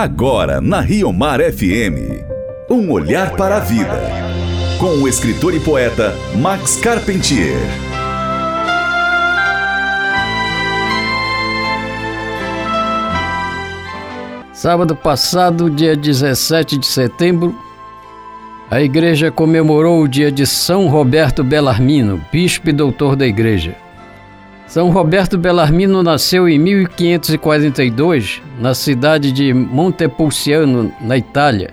Agora na Rio Mar FM. Um olhar para a vida. Com o escritor e poeta Max Carpentier. Sábado passado, dia 17 de setembro, a igreja comemorou o dia de São Roberto Bellarmino, bispo e doutor da igreja. São Roberto Bellarmino nasceu em 1542 na cidade de Montepulciano, na Itália.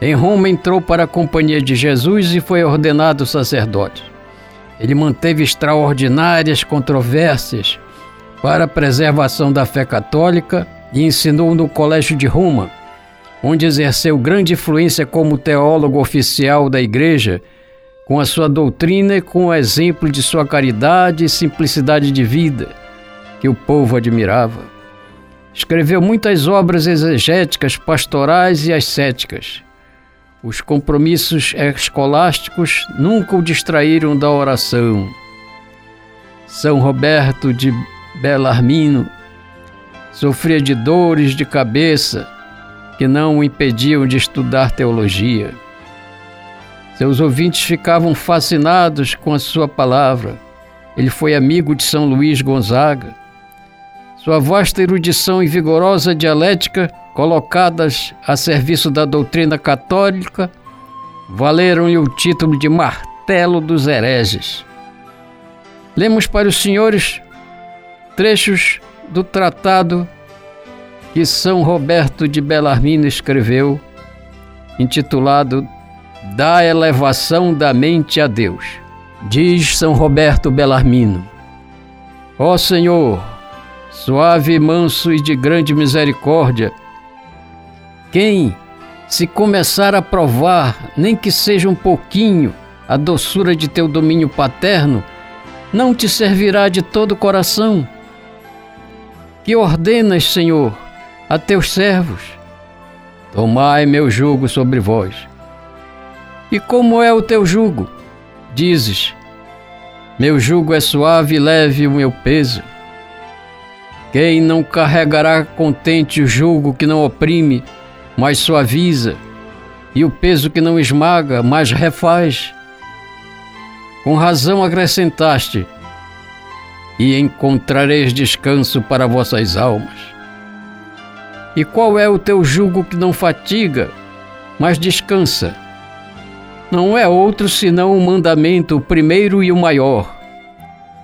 Em Roma entrou para a Companhia de Jesus e foi ordenado sacerdote. Ele manteve extraordinárias controvérsias para a preservação da fé católica e ensinou no Colégio de Roma, onde exerceu grande influência como teólogo oficial da Igreja com a sua doutrina e com o exemplo de sua caridade e simplicidade de vida, que o povo admirava. Escreveu muitas obras exegéticas, pastorais e ascéticas. Os compromissos escolásticos nunca o distraíram da oração. São Roberto de Belarmino sofria de dores de cabeça que não o impediam de estudar teologia. Seus ouvintes ficavam fascinados com a sua palavra. Ele foi amigo de São Luís Gonzaga. Sua vasta erudição e vigorosa dialética, colocadas a serviço da doutrina católica, valeram-lhe o título de martelo dos hereges. Lemos para os senhores trechos do tratado que São Roberto de Belarmino escreveu, intitulado da elevação da mente a Deus. Diz São Roberto Bellarmino: Ó Senhor, suave, manso e de grande misericórdia, quem, se começar a provar, nem que seja um pouquinho, a doçura de teu domínio paterno, não te servirá de todo o coração. Que ordenas, Senhor, a teus servos: Tomai meu jugo sobre vós e como é o teu jugo? Dizes: Meu jugo é suave e leve o meu peso. Quem não carregará contente o jugo que não oprime, mas suaviza, e o peso que não esmaga, mas refaz? Com razão acrescentaste: E encontrareis descanso para vossas almas. E qual é o teu jugo que não fatiga, mas descansa? Não é outro senão o mandamento, o primeiro e o maior.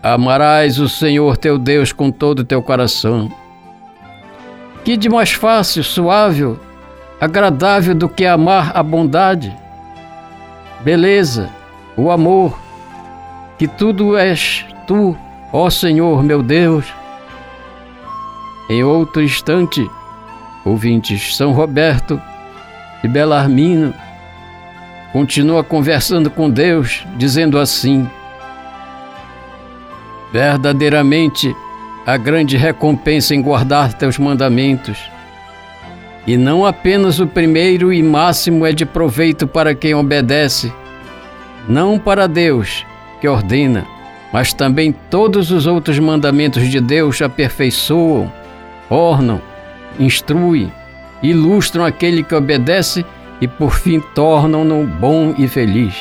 Amarás o Senhor teu Deus com todo o teu coração. Que de mais fácil, suave, agradável do que amar a bondade, beleza, o amor, que tudo és tu, ó Senhor meu Deus. Em outro instante, ouvintes São Roberto e Belarmino continua conversando com Deus, dizendo assim: Verdadeiramente, a grande recompensa em guardar teus mandamentos. E não apenas o primeiro e máximo é de proveito para quem obedece, não para Deus, que ordena, mas também todos os outros mandamentos de Deus aperfeiçoam, ornam, instruem, ilustram aquele que obedece e por fim tornam-no bom e feliz.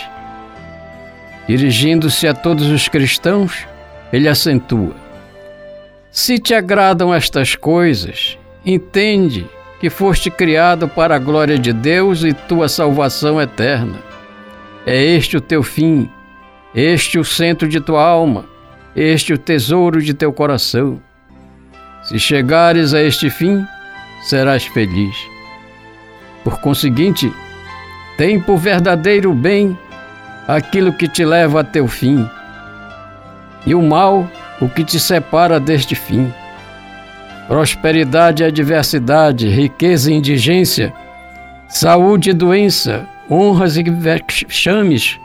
Dirigindo-se a todos os cristãos, ele acentua: Se te agradam estas coisas, entende que foste criado para a glória de Deus e tua salvação eterna. É este o teu fim, este o centro de tua alma, este o tesouro de teu coração. Se chegares a este fim, serás feliz. Por conseguinte, tem por verdadeiro bem aquilo que te leva a teu fim, e o mal o que te separa deste fim. Prosperidade e adversidade, riqueza e indigência, saúde e doença, honras e vexames,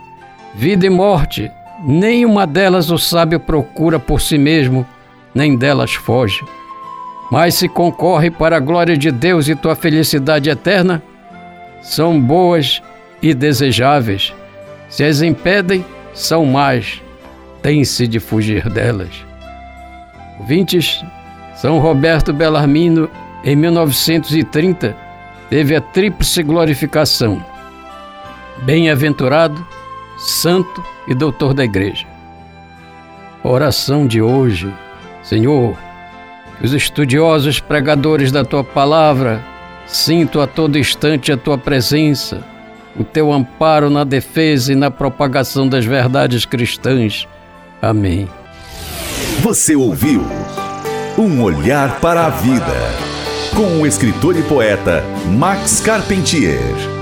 vida e morte, nenhuma delas o sábio procura por si mesmo, nem delas foge. Mas se concorre para a glória de Deus e tua felicidade eterna, são boas e desejáveis. Se as impedem, são más. Tem-se de fugir delas. Ouvintes, São Roberto Bellarmino em 1930, teve a tríplice glorificação: bem-aventurado, santo e doutor da igreja. Oração de hoje, Senhor, os estudiosos pregadores da tua palavra sintam a todo instante a tua presença, o teu amparo na defesa e na propagação das verdades cristãs. Amém. Você ouviu Um Olhar para a Vida, com o escritor e poeta Max Carpentier.